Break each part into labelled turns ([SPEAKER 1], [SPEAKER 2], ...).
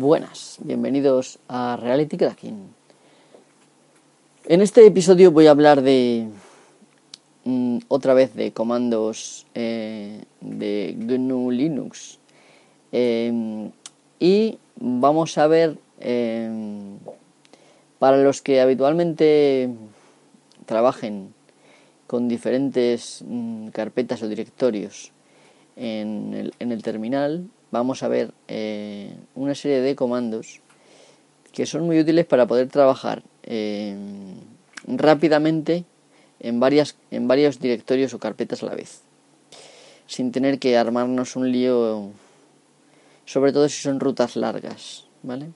[SPEAKER 1] Buenas, bienvenidos a Reality Cracking. En este episodio voy a hablar de mm, otra vez de comandos eh, de GNU Linux em, y vamos a ver em, para los que habitualmente trabajen con diferentes mm, carpetas o directorios en el, terminal, vamos a ver eh, una serie de comandos que son muy útiles para poder trabajar eh, rápidamente en, varias, en varios directorios o carpetas a la vez, sin tener que armarnos un lío, sobre todo si son rutas largas, ¿vale?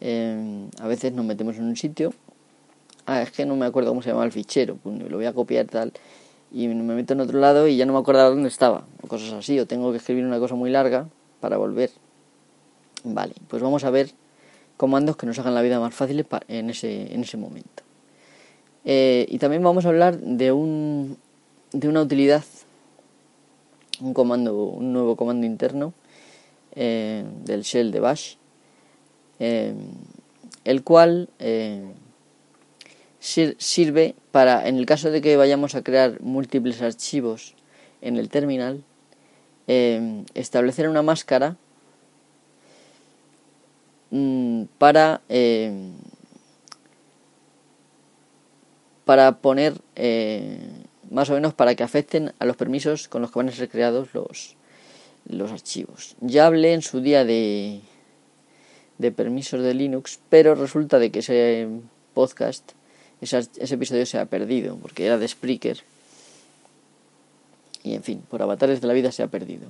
[SPEAKER 1] Eh, a veces nos metemos en un sitio, ah, es que no me acuerdo cómo se llama el fichero, pues lo voy a copiar tal, y me meto en otro lado y ya no me acuerdo dónde estaba, o cosas así, o tengo que escribir una cosa muy larga para volver. Vale, pues vamos a ver comandos que nos hagan la vida más fácil en ese, en ese momento. Eh, y también vamos a hablar de, un, de una utilidad, un comando, un nuevo comando interno eh, del shell de bash, eh, el cual sirve para, en el caso de que vayamos a crear múltiples archivos en el terminal, em, establecer una máscara mm, para em, para poner eh, más o menos para que afecten a los permisos con los que van a ser creados los, los archivos. Ya hablé en su día de, de permisos de Linux, pero resulta de que ese podcast ese, episodio se ha perdido, porque era de Spreaker. Y en fin, por avatares de la vida se ha perdido.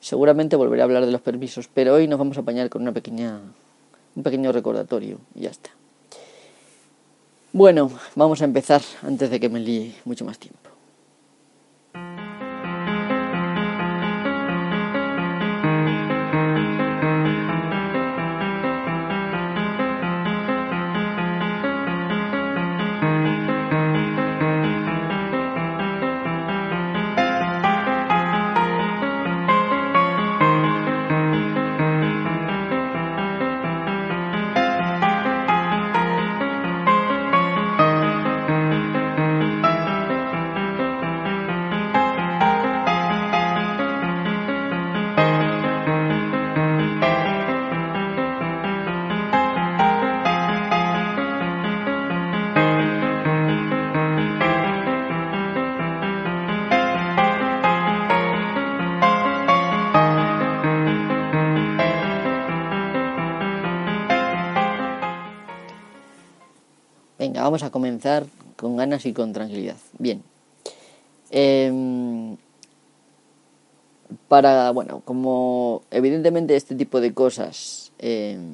[SPEAKER 1] Seguramente volveré a hablar de los permisos, pero hoy nos vamos a apañar con una pequeña, un pequeño recordatorio y ya está. Bueno, vamos a empezar antes de que me líe mucho más tiempo. Comenzar con ganas y con tranquilidad. Bien. Em, para, bueno, como evidentemente este tipo de cosas em,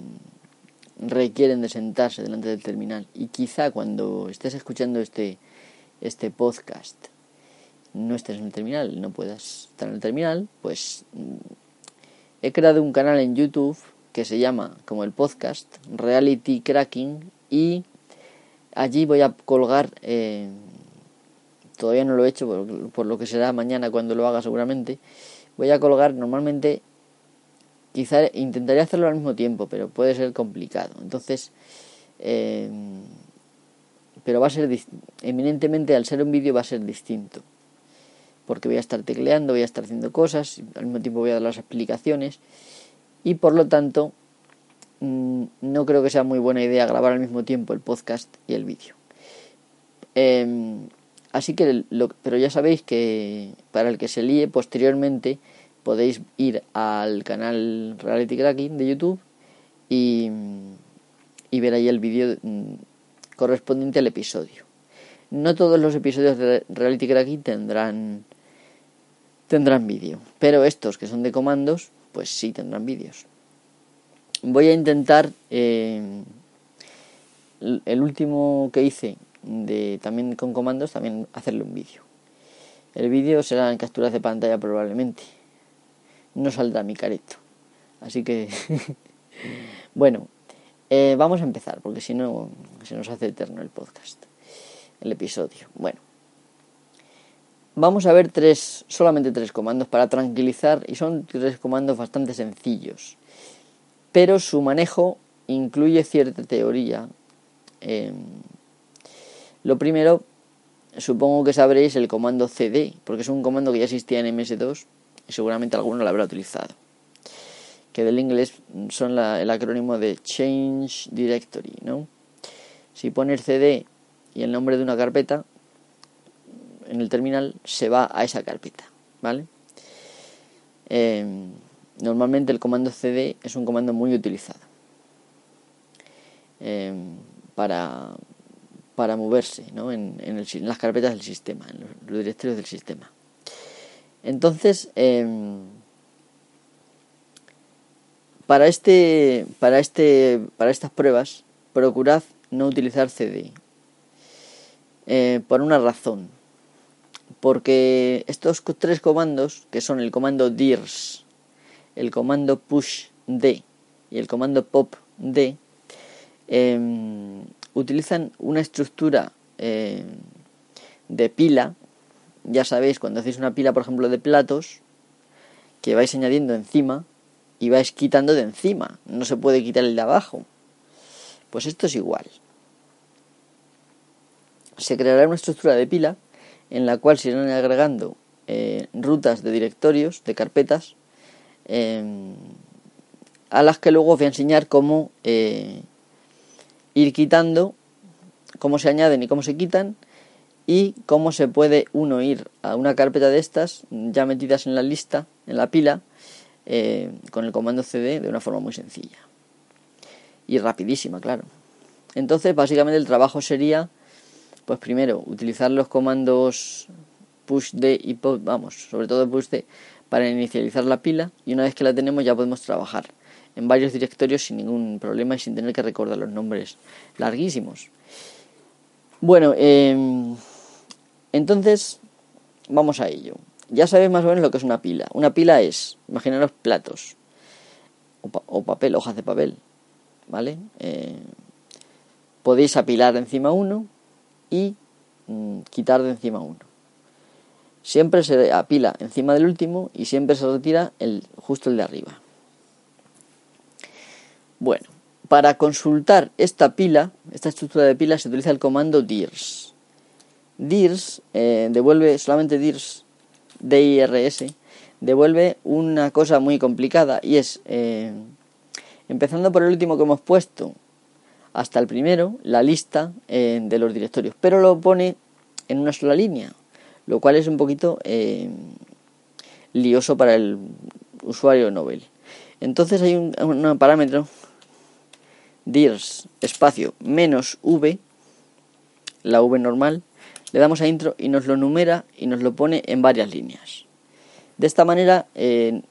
[SPEAKER 1] requieren de sentarse delante del terminal y quizá cuando estés escuchando este, este podcast no estés en el terminal, no puedas estar en el terminal, pues mm, he creado un canal en YouTube que se llama como el podcast Reality Cracking y Allí voy a colgar, eh, todavía no lo he hecho, por, lo que será mañana cuando lo haga seguramente, voy a colgar normalmente, quizá intentaría hacerlo al mismo tiempo, pero puede ser complicado. Entonces, eh, pero va a ser, eminentemente al ser un vídeo va a ser distinto, porque voy a estar tecleando, voy a estar haciendo cosas, al mismo tiempo voy a dar las explicaciones, y por lo tanto no creo que sea muy buena idea grabar al mismo tiempo el podcast y el vídeo. Em, así que, pero ya sabéis que para el que se líe posteriormente podéis ir al canal Reality Cracking de YouTube y, y ver ahí el vídeo mm, correspondiente al episodio. No todos los episodios de Reality Cracking tendrán tendrán vídeo, pero estos que son de comandos, pues sí tendrán vídeos voy a intentar eh, el último que hice de también con comandos también hacerle un vídeo. El vídeo será en capturas de pantalla probablemente. No saldrá mi careto. Así que bueno eh, vamos a empezar porque si no se nos hace eterno el podcast el episodio. Bueno vamos a ver tres solamente tres comandos para tranquilizar y son tres comandos bastante sencillos pero su manejo incluye cierta teoría. Em, lo primero, supongo que sabréis el comando cd, porque es un comando que ya existía en MS2 y seguramente alguno lo habrá utilizado. Que del inglés son el acrónimo de Change Directory, ¿no? Si pones cd y el nombre de una carpeta en el terminal, se va a esa carpeta, ¿vale? Em, normalmente el comando cd es un comando muy utilizado em, para, para moverse ¿no? en, las carpetas del sistema, en los, directorios del sistema. Entonces, em, para, este, para, este, para estas pruebas, procurad no utilizar cd. Eh, por una razón porque estos tres comandos, que son el comando dirs, el comando pushd y el comando popd, em, utilizan una estructura em, de pila. Ya sabéis, cuando hacéis una pila, por ejemplo, de platos, que vais añadiendo encima y vais quitando de encima. No se puede quitar el de abajo. Pues esto es igual. Se creará una estructura de pila en la cual se irán agregando eh, rutas de directorios, de carpetas, em, a las que luego os voy a enseñar cómo eh, ir quitando, cómo se añaden y cómo se quitan, y cómo se puede uno ir a una carpeta de estas ya metidas en la lista, en la pila, eh, con el comando cd de una forma muy sencilla y rapidísima, claro. Entonces, básicamente el trabajo sería pues primero, utilizar los comandos pushd y pop, vamos, sobre todo pushd, para inicializar la pila y una vez que la tenemos ya podemos trabajar en varios directorios sin ningún problema y sin tener que recordar los nombres larguísimos. Bueno, em, entonces vamos a ello. Ya sabéis más o menos lo que es una pila. Una pila es, imaginaros platos o, papel, hojas de papel, ¿vale? Eh, podéis apilar encima uno y mm, quitar de encima uno. Siempre se apila encima del último y siempre se retira el, justo el de arriba. Bueno, para consultar esta pila, esta estructura de pila, se utiliza el comando dirs. Dirs eh, devuelve, solamente dirs, DIRS, devuelve una cosa muy complicada y es, eh, empezando por el último que hemos puesto, hasta el primero la lista eh, de los directorios, pero lo pone en una sola línea, lo cual es un poquito eh, lioso para el usuario Nobel. Entonces hay un, parámetro dirs espacio menos v, la v normal, le damos a intro y nos lo numera y nos lo pone en varias líneas. De esta manera eh,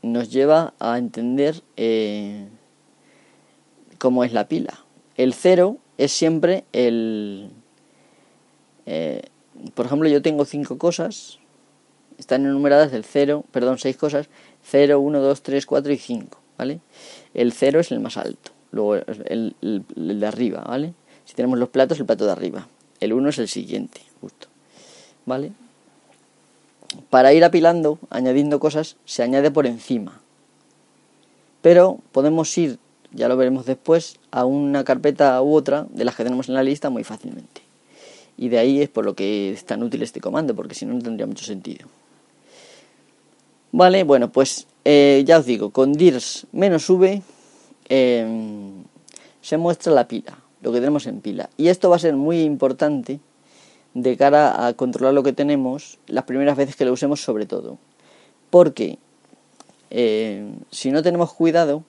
[SPEAKER 1] nos lleva a entender cómo es la pila. El cero es siempre el... Eh, por ejemplo, yo tengo cinco cosas, están enumeradas del 0, perdón, seis cosas, 0, 1, 2, 3, 4 y 5, ¿vale? El 0 es el más alto, luego el, el, de arriba, ¿vale? Si tenemos los platos, el plato de arriba. El 1 es el siguiente, justo, ¿vale? Para ir apilando, añadiendo cosas, se añade por encima. Pero podemos ir ya lo veremos después, a una carpeta u otra de las que tenemos en la lista muy fácilmente. Y de ahí es por lo que es tan útil este comando, porque si no, no tendría mucho sentido. Vale, bueno, pues eh, ya os digo, con dirs menos v em, se muestra la pila, lo que tenemos en pila. Y esto va a ser muy importante de cara a controlar lo que tenemos las primeras veces que lo usemos sobre todo. Porque eh, si no tenemos cuidado,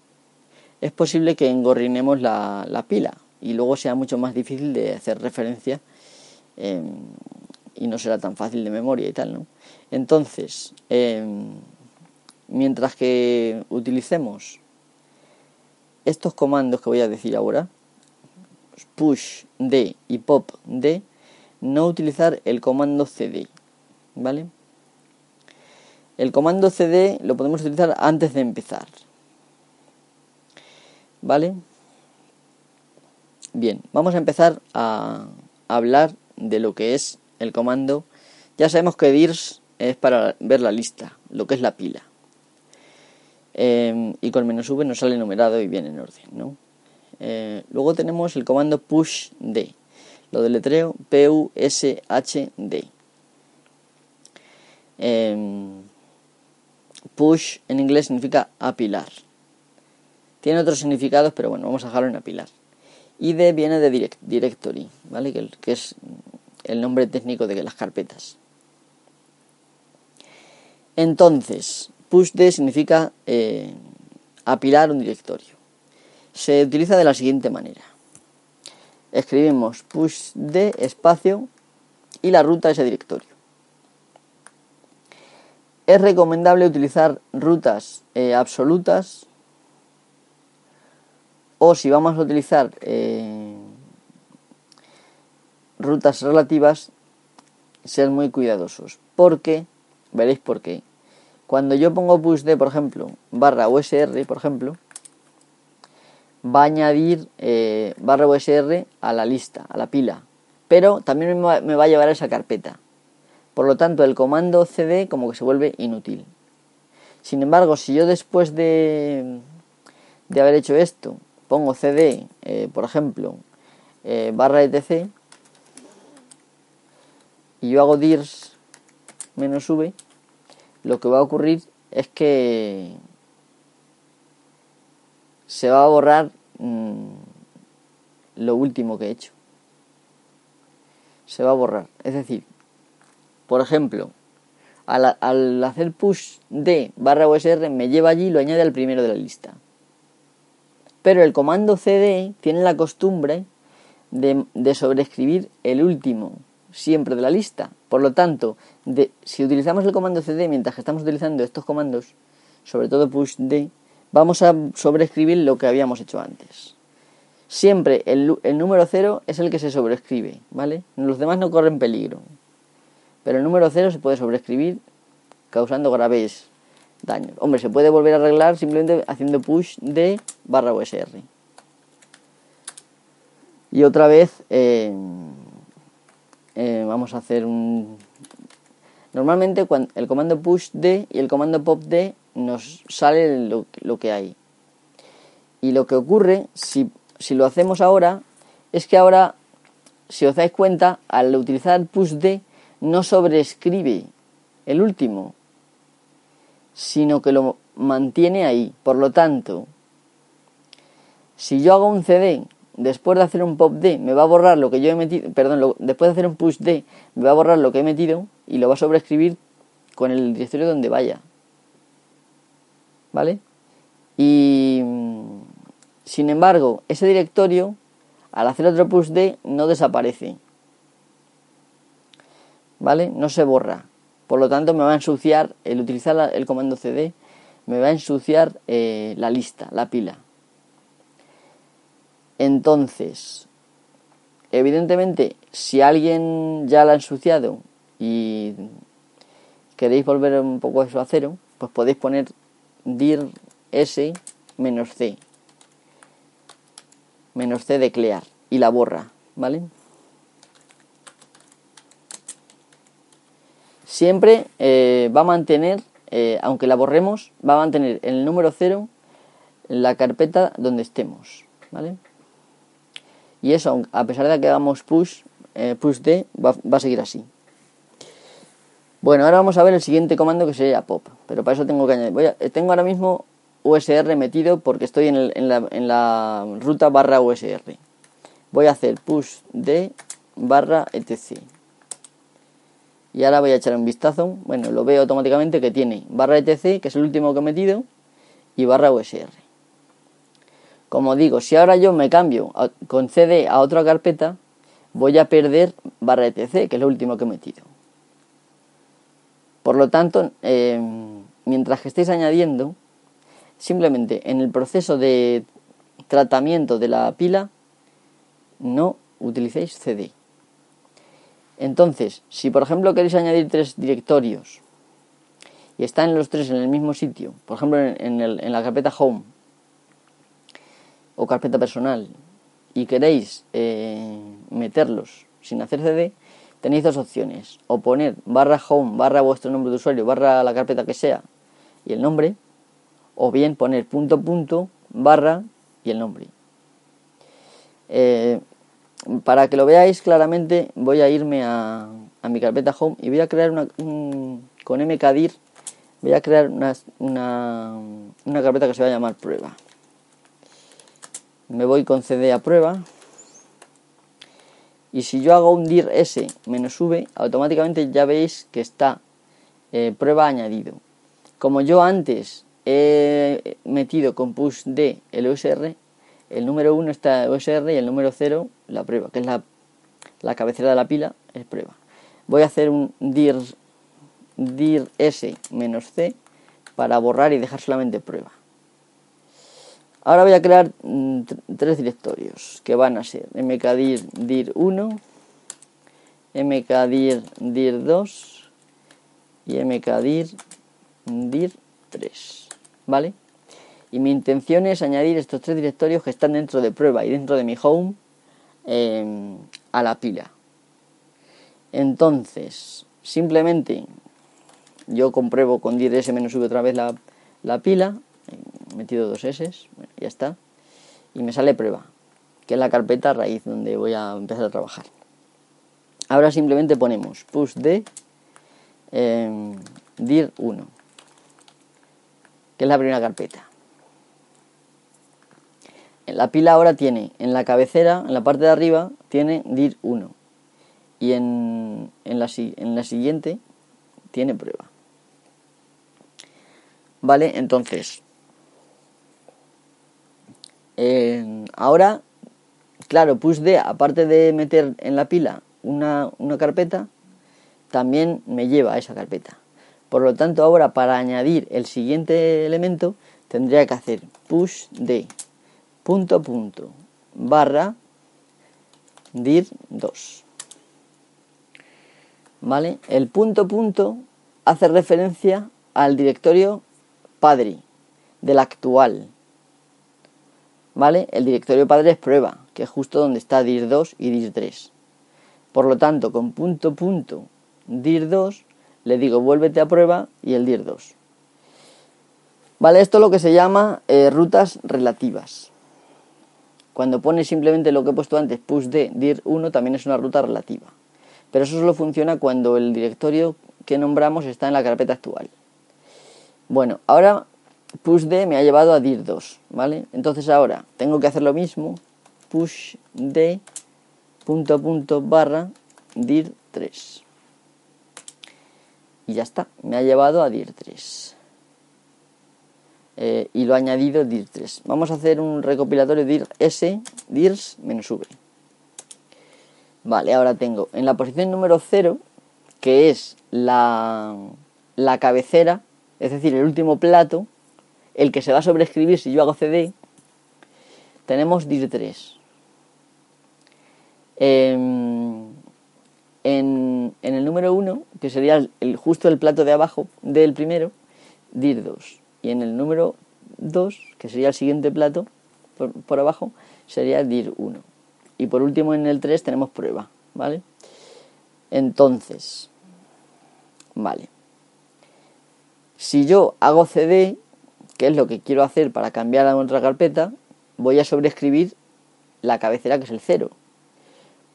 [SPEAKER 1] es posible que engorrinemos la, pila y luego sea mucho más difícil de hacer referencia em, y no será tan fácil de memoria y tal, ¿no? Entonces, em, mientras que utilicemos estos comandos que voy a decir ahora, push d y pop d, no utilizar el comando cd, ¿vale? El comando cd lo podemos utilizar antes de empezar. ¿Vale? Bien, vamos a empezar a hablar de lo que es el comando. Ya sabemos que dirs es para ver la lista, lo que es la pila. Em, y con menos v nos sale numerado y viene en orden. Eh, luego tenemos el comando push d, lo deletreo p u s h d. Em, push en inglés significa apilar. Tiene otros significados, pero bueno, vamos a dejarlo en apilar. ID viene de directory, ¿vale? Que, es el nombre técnico de las carpetas. Entonces, pushd significa eh, apilar un directorio. Se utiliza de la siguiente manera. Escribimos pushd espacio y la ruta de ese directorio. Es recomendable utilizar rutas eh, absolutas o si vamos a utilizar eh, rutas relativas, ser muy cuidadosos. Porque, veréis por qué. Cuando yo pongo pushd, por ejemplo, barra usr, por ejemplo, va a añadir eh, barra usr a la lista, a la pila. Pero también me va a llevar a esa carpeta. Por lo tanto, el comando cd como que se vuelve inútil. Sin embargo, si yo después de, de haber hecho esto pongo cd, eh, por ejemplo, eh, barra etc, y yo hago dirs menos v, lo que va a ocurrir es que se va a borrar mm, lo último que he hecho. Se va a borrar. Es decir, por ejemplo, al, al hacer push de barra usr me lleva allí y lo añade al primero de la lista. Pero el comando cd tiene la costumbre de, sobreescribir el último siempre de la lista. Por lo tanto, si utilizamos el comando cd mientras que estamos utilizando estos comandos, sobre todo push d, vamos a sobreescribir lo que habíamos hecho antes. Siempre el, el número 0 es el que se sobreescribe, ¿vale? Los demás no corren peligro. Pero el número 0 se puede sobreescribir causando graves daños. Hombre, se puede volver a arreglar simplemente haciendo push de barra USR. Y otra vez eh, eh, vamos a hacer un... Normalmente cuando el comando push d y el comando pop d nos sale lo, lo que hay. Y lo que ocurre, si, si lo hacemos ahora, es que ahora, si os dais cuenta, al utilizar push d no sobreescribe el último, sino que lo mantiene ahí. Por lo tanto, si yo hago un CD después de hacer un pop D, me va a borrar lo que yo he metido, perdón, después de hacer un push D, me va a borrar lo que he metido y lo va a sobreescribir con el directorio donde vaya. ¿Vale? Y sin embargo, ese directorio, al hacer otro push D, no desaparece. ¿Vale? No se borra. Por lo tanto, me va a ensuciar, el utilizar el comando cd, me va a ensuciar eh, la lista, la pila. Entonces, evidentemente, si alguien ya la ha ensuciado y queréis volver un poco eso a cero, pues podéis poner dir s menos c menos c de clear y la borra, ¿vale? Siempre eh, va a mantener, eh, aunque la borremos, va a mantener el número 0 en la carpeta donde estemos, ¿vale? Y eso, a pesar de que hagamos push, eh, push D, va, a seguir así. Bueno, ahora vamos a ver el siguiente comando que sería pop, pero para eso tengo que añadir. tengo ahora mismo USR metido porque estoy en, la ruta barra USR. Voy a hacer push D barra etc y ahora voy a echar un vistazo. Bueno, lo veo automáticamente que tiene barra etc, que es el último que he metido, y barra usr. Como digo, si ahora yo me cambio con cd a otra carpeta, voy a perder barra etc, que es lo último que he metido. Por lo tanto, em, mientras que estéis añadiendo, simplemente en el proceso de tratamiento de la pila, no utilicéis cd. Entonces, si por ejemplo queréis añadir tres directorios y están los tres en el mismo sitio, por ejemplo en, la carpeta Home o carpeta personal, y queréis eh, meterlos sin hacer CD, tenéis dos opciones. O poner barra home, barra vuestro nombre de usuario, barra la carpeta que sea y el nombre. o bien poner punto punto barra y el nombre. Eh, para que lo veáis claramente voy a irme a, mi carpeta home y voy a crear una, con mkdir voy a crear una, una, carpeta que se va a llamar prueba. Me voy con cd a prueba y si yo hago un dir s menos v, automáticamente ya veis que está eh, prueba añadido. Como yo antes he metido con push d el usr, el número 1 está usr y el número 0 la prueba, que es la, la cabecera de la pila, es prueba. Voy a hacer un dir, dir s menos c para borrar y dejar solamente prueba. Ahora voy a crear mm, tres directorios que van a ser mkdir dir 1, mkdir dir 2 y mkdir dir 3. ¿Vale? Y mi intención es añadir estos tres directorios que están dentro de prueba y dentro de mi home em, a la pila. Entonces, simplemente yo compruebo con dir s menos v otra vez la, la pila metido dos S, ya está. Y me sale prueba, que es la carpeta raíz donde voy a empezar a trabajar. Ahora simplemente ponemos push de em, dir 1, que es la primera carpeta. La pila ahora tiene, en la cabecera, en la parte de arriba, tiene dir 1. Y en, en, la, en la siguiente tiene prueba. Vale, entonces ahora, claro, pushd, aparte de meter en la pila una, carpeta, también me lleva a esa carpeta. Por lo tanto, ahora para añadir el siguiente elemento, tendría que hacer push de punto punto barra dir 2. ¿Vale? El punto punto hace referencia al directorio padre del actual. ¿vale? El directorio padre es prueba, que es justo donde está dir2 y dir3. Por lo tanto, con punto punto dir2 le digo vuélvete a prueba y el dir2. ¿Vale? Esto es lo que se llama eh, rutas relativas. Cuando pone simplemente lo que he puesto antes, push de dir1, también es una ruta relativa. Pero eso solo funciona cuando el directorio que nombramos está en la carpeta actual. Bueno, ahora push d me ha llevado a dir 2, ¿vale? Entonces ahora tengo que hacer lo mismo, push d punto punto barra dir 3. Y ya está, me ha llevado a dir 3. Eh, y lo ha añadido dir 3. Vamos a hacer un recopilatorio dir s, dirs v. Vale, ahora tengo en la posición número 0, que es la, la cabecera, es decir, el último plato, el que se va a sobreescribir si yo hago CD, tenemos dir3. Em, en, el número 1, que sería el, justo el plato de abajo del primero, dir2. Y en el número 2, que sería el siguiente plato por, por abajo, sería dir1. Y por último en el 3 tenemos prueba, ¿vale? Entonces, vale. Si yo hago CD, que es lo que quiero hacer para cambiar a otra carpeta, voy a sobreescribir la cabecera que es el 0.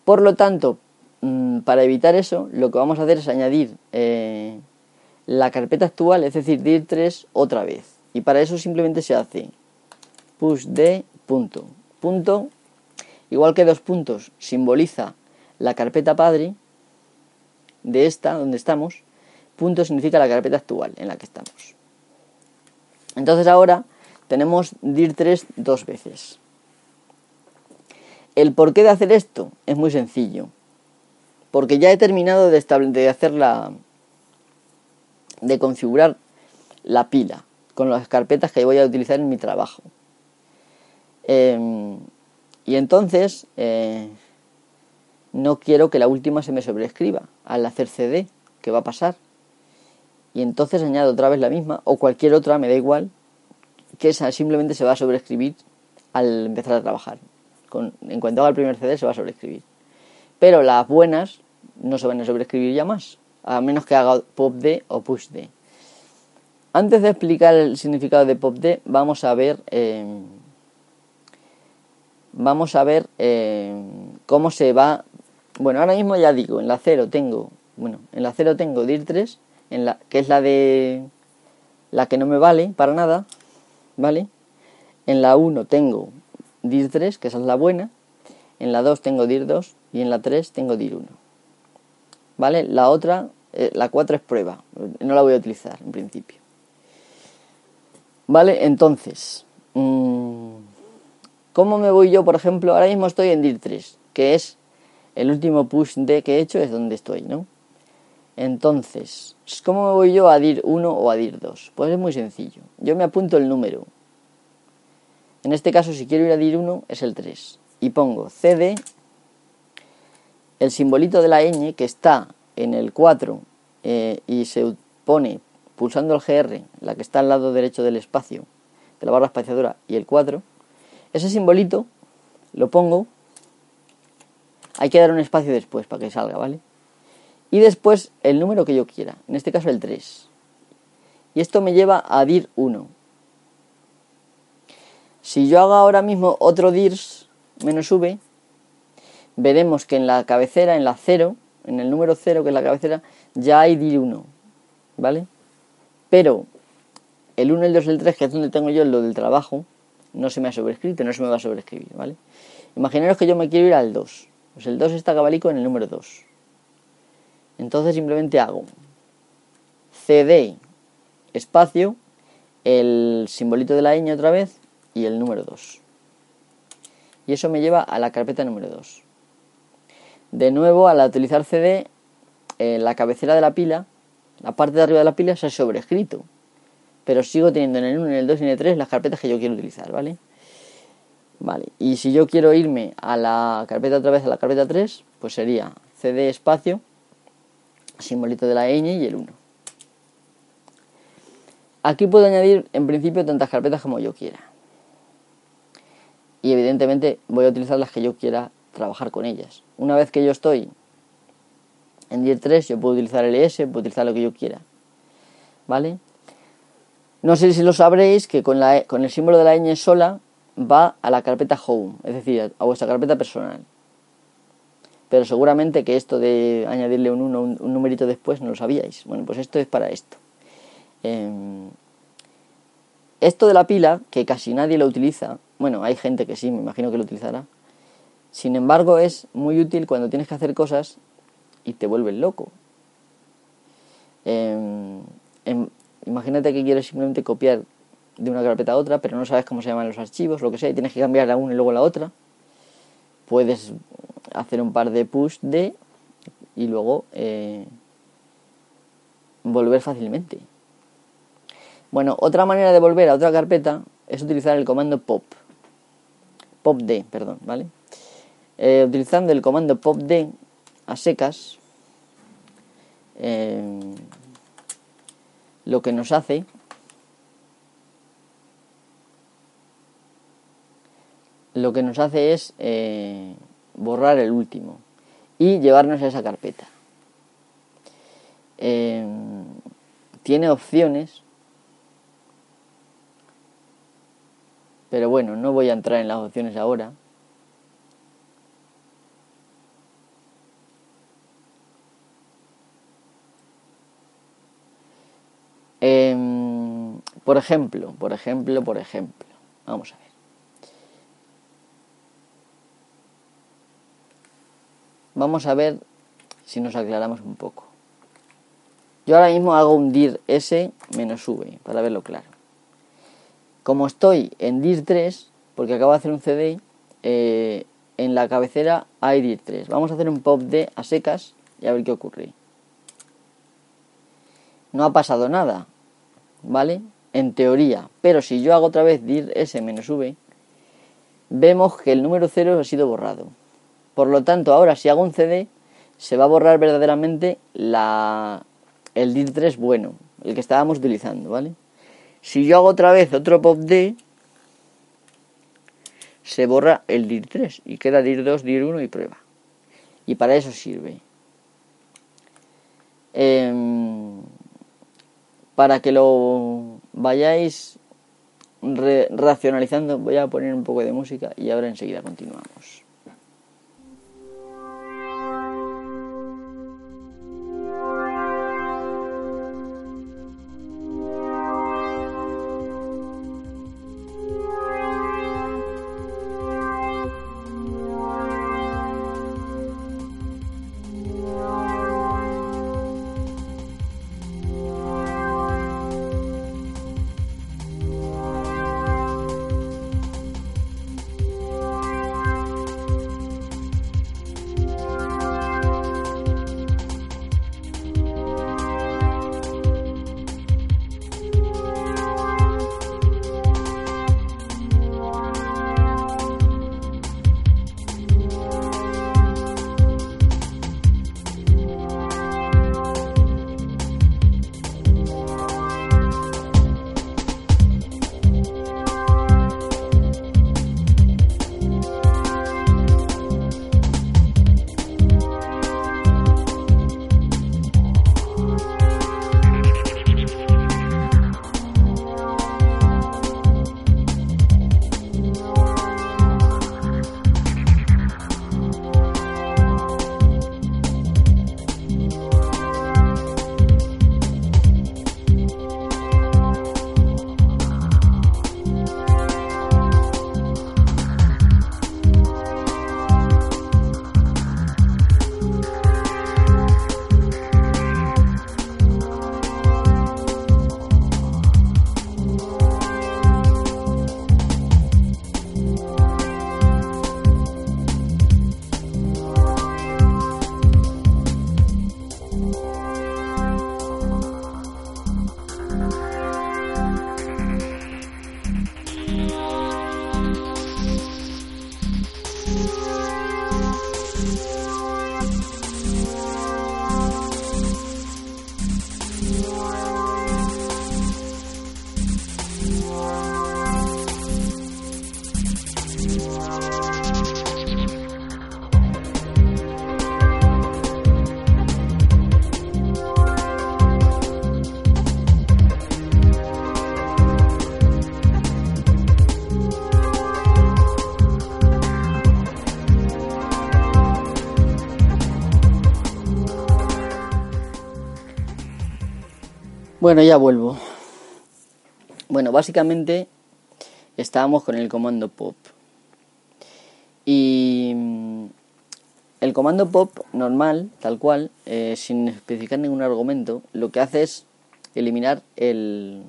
[SPEAKER 1] Por lo tanto, mm, para evitar eso, lo que vamos a hacer es añadir eh, la carpeta actual, es decir, dir3 otra vez. Y para eso simplemente se hace push de punto. Punto, igual que dos puntos, simboliza la carpeta padre de esta, donde estamos. Punto significa la carpeta actual en la que estamos. Entonces ahora tenemos dir3 dos veces. El porqué de hacer esto es muy sencillo. Porque ya he terminado de, de hacer la. De configurar la pila con las carpetas que voy a utilizar en mi trabajo. Em, y entonces eh, no quiero que la última se me sobrescriba al hacer CD, que va a pasar y entonces añado otra vez la misma o cualquier otra, me da igual, que esa simplemente se va a sobreescribir al empezar a trabajar. Con, en cuanto haga el primer CD se va a sobreescribir. Pero las buenas no se van a sobreescribir ya más, a menos que haga pop D o push D. antes de explicar el significado de POPD, vamos a ver, eh, vamos a ver eh, cómo se va. Bueno, ahora mismo ya digo, en la 0 tengo, bueno, en la 0 tengo dir3, en la, que es la de la que no me vale para nada, ¿vale? En la 1 tengo dir3, que esa es la buena, en la 2 tengo dir2 y en la 3 tengo dir1. ¿Vale? La otra, eh, la 4 es prueba, no la voy a utilizar en principio. ¿Vale? Entonces, mm, ¿cómo me voy yo, por ejemplo? Ahora mismo estoy en dir3, que es el último push de que he hecho, es donde estoy, ¿no? Entonces, ¿cómo me voy yo a dir1 o a dir2? Pues es muy sencillo. Yo me apunto el número. En este caso, si quiero ir a dir1, es el 3. Y pongo cd, el simbolito de la ñ que está en el 4 eh, y se pone pulsando el GR, la que está al lado derecho del espacio, de la barra espaciadora, y el 4, ese simbolito lo pongo, hay que dar un espacio después para que salga, ¿vale? Y después el número que yo quiera, en este caso el 3. Y esto me lleva a dir 1. Si yo hago ahora mismo otro dirs menos v, veremos que en la cabecera, en la 0, en el número 0 que es la cabecera, ya hay dir 1, ¿vale? Pero el 1, el 2 y el 3, que es donde tengo yo lo del trabajo, no se me ha sobrescrito, no se me va a sobreescribir, ¿vale? Imaginaros que yo me quiero ir al 2. Pues el 2 está cabalico en el número 2. Entonces simplemente hago cd espacio, el simbolito de la ñ otra vez y el número 2. Y eso me lleva a la carpeta número 2. De nuevo, al utilizar cd, en la cabecera de la pila la parte de arriba de la pila se ha sobrescrito. Pero sigo teniendo en el 1, en el 2 y en el 3 las carpetas que yo quiero utilizar, ¿vale? Vale, y si yo quiero irme a la carpeta otra vez, a la carpeta 3, pues sería cd espacio, simbolito de la ñ y el 1. Aquí puedo añadir en principio tantas carpetas como yo quiera. Y evidentemente voy a utilizar las que yo quiera trabajar con ellas. Una vez que yo estoy en dir 3 yo puedo utilizar ls, puedo utilizar lo que yo quiera. ¿Vale? No sé si lo sabréis que con, la, con el símbolo de la ñ sola va a la carpeta home, es decir, a vuestra carpeta personal. Pero seguramente que esto de añadirle un 1, un, numerito después, no lo sabíais. Bueno, pues esto es para esto. Em, esto de la pila, que casi nadie lo utiliza, bueno, hay gente que sí, me imagino que lo utilizará. Sin embargo, es muy útil cuando tienes que hacer cosas y te vuelves loco. Em, em, imagínate que quieres simplemente copiar de una carpeta a otra, pero no sabes cómo se llaman los archivos, lo que sea, y tienes que cambiar la una y luego la otra. Puedes hacer un par de push de y luego eh, volver fácilmente. Bueno, otra manera de volver a otra carpeta es utilizar el comando pop. popd, perdón, ¿vale? Eh, utilizando el comando popd a secas, eh, lo que nos hace lo que nos hace es eh, borrar el último y llevarnos a esa carpeta. Tiene opciones, pero bueno, no voy a entrar en las opciones ahora. Em, por ejemplo, por ejemplo, por ejemplo. Vamos a ver. Vamos a ver si nos aclaramos un poco. Yo ahora mismo hago un dir s menos v, para verlo claro. Como estoy en dir 3, porque acabo de hacer un cd, eh, en la cabecera hay dir 3. Vamos a hacer un pop d a secas y a ver qué ocurre no ha pasado nada, ¿vale? En teoría. Pero si yo hago otra vez dir s menos v, vemos que el número 0 ha sido borrado. Por lo tanto, ahora si hago un cd, se va a borrar verdaderamente la, el dir 3 bueno, el que estábamos utilizando, ¿vale? Si yo hago otra vez otro pop d, se borra el dir 3 y queda dir 2, dir 1 y prueba. Y para eso sirve. Eh, para que lo vayáis racionalizando, voy a poner un poco de música y ahora enseguida continuamos. Bueno, ya vuelvo. Bueno, básicamente estábamos con el comando pop. Y mm, el comando pop normal, tal cual, eh, sin especificar ningún argumento, lo que hace es eliminar el,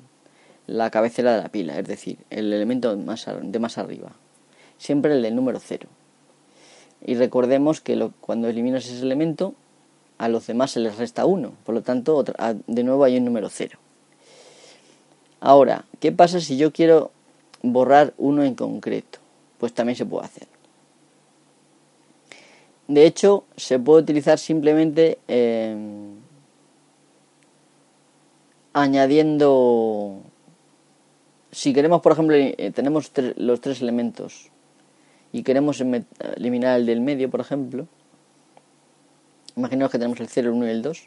[SPEAKER 1] la cabecera de la pila, es decir, el elemento de más arriba. Siempre el del número 0. Y recordemos que cuando eliminas ese elemento, a los demás se les resta 1. Por lo tanto, de nuevo hay un número 0. Ahora, ¿qué pasa si yo quiero borrar uno en concreto? Pues también se puede hacer. De hecho, se puede utilizar simplemente eh, añadiendo... Si queremos, por ejemplo, eh, tenemos los tres elementos y queremos eliminar el del medio, por ejemplo, Imaginaos que tenemos el 0, el 1 y el 2.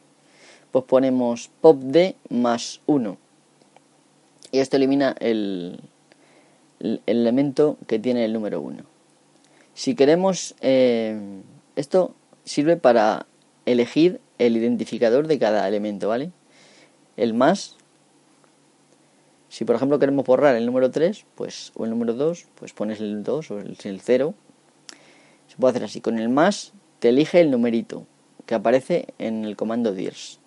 [SPEAKER 1] Pues ponemos pop d más 1. Y esto elimina el, elemento que tiene el número 1. Si queremos, eh, esto sirve para elegir el identificador de cada elemento, ¿vale? El más, si por ejemplo queremos borrar el número 3, pues, o el número 2, pues pones el 2 o el, 0. Se puede hacer así. Con el más te elige el numerito que aparece en el comando dirs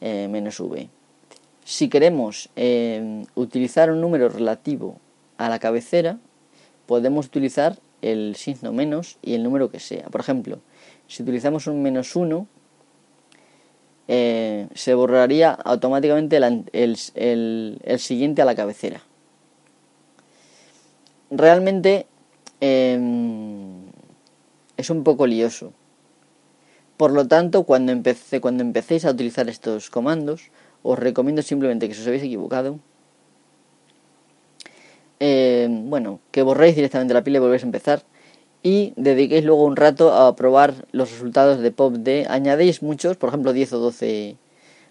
[SPEAKER 1] eh, "-v". Si queremos eh, utilizar un número relativo a la cabecera, podemos utilizar el signo menos y el número que sea. Por ejemplo, si utilizamos un menos 1, eh, se borraría automáticamente el, siguiente a la cabecera. Realmente em, es un poco lioso por lo tanto, cuando, empecé, cuando empecéis a utilizar estos comandos, os recomiendo simplemente que si os habéis equivocado, eh, bueno, que borréis directamente la pila y volvéis a empezar y dediquéis luego un rato a probar los resultados de POP D. Añadéis muchos, por ejemplo 10 o 12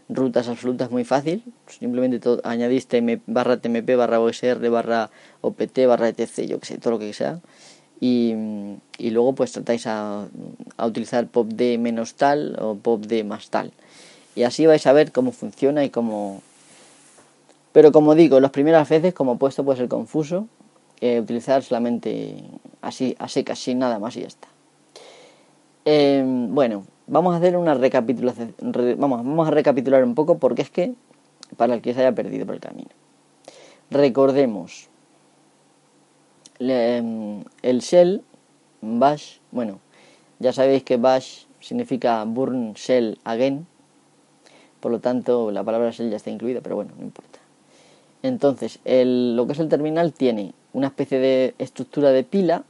[SPEAKER 1] rutas absolutas muy fácil. Simplemente todo, añadís barra tmp barra osr barra opt barra etc, yo que sé, todo lo que sea. Y, luego pues tratáis a, utilizar popd menos tal o popd más tal. Y así vais a ver cómo funciona y cómo... Pero como digo, las primeras veces como puesto puede ser confuso. Eh, utilizar solamente así, a secas, sin nada más y ya está. Em, bueno, vamos a hacer una recapitulación. vamos, vamos a recapitular un poco porque es que, para el que se haya perdido por el camino. Recordemos, em, el shell, bash, bueno, ya sabéis que bash significa burn shell again, por lo tanto la palabra shell ya está incluida, pero bueno, no importa. Entonces, el, lo que es el terminal tiene una especie de estructura de pila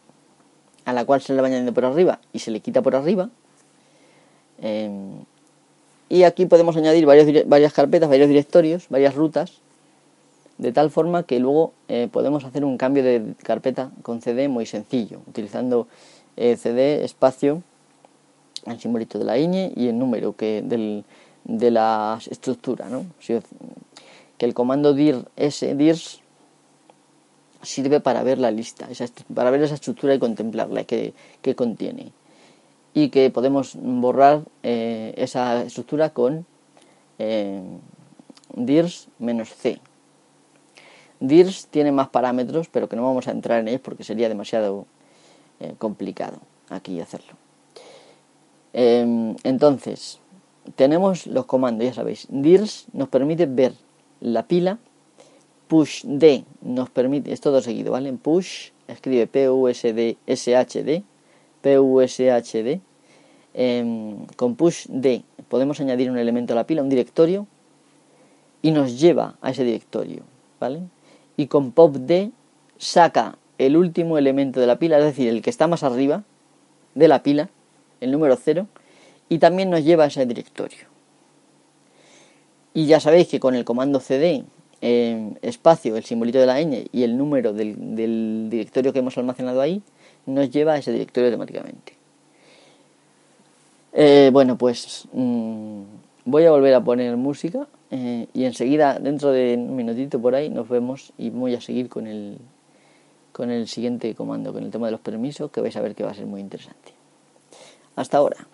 [SPEAKER 1] a la cual se le va añadiendo por arriba y se le quita por arriba. Em, y aquí podemos añadir varios, varias carpetas, varios directorios, varias rutas, de tal forma que luego eh, podemos hacer un cambio de carpeta con CD muy sencillo, utilizando eh, CD, espacio, el simbolito de la ñ y el número que del, de la estructura. ¿no? Que el comando dir s, dirs sirve para ver la lista, para ver esa estructura y contemplarla que, contiene. Y que podemos borrar eh, esa estructura con dirs menos c. Dirs tiene más parámetros, pero que no vamos a entrar en ellos porque sería demasiado eh, complicado aquí hacerlo. Em, entonces, tenemos los comandos, ya sabéis. Dirs nos permite ver la pila push d nos permite, es todo seguido, ¿vale? Push, escribe P-U-S-D, S-H-D, P-U-S-H-D. Em, con push d podemos añadir un elemento a la pila, un directorio, y nos lleva a ese directorio, ¿vale? Y con pop d saca el último elemento de la pila, es decir, el que está más arriba de la pila, el número 0, y también nos lleva a ese directorio. Y ya sabéis que con el comando cd espacio, el simbolito de la ñ y el número del, directorio que hemos almacenado ahí, nos lleva a ese directorio automáticamente. Eh, bueno, pues mm, voy a volver a poner música eh, y enseguida, dentro de un minutito por ahí, nos vemos y voy a seguir con el, con el siguiente comando, con el tema de los permisos, que vais a ver que va a ser muy interesante. Hasta ahora.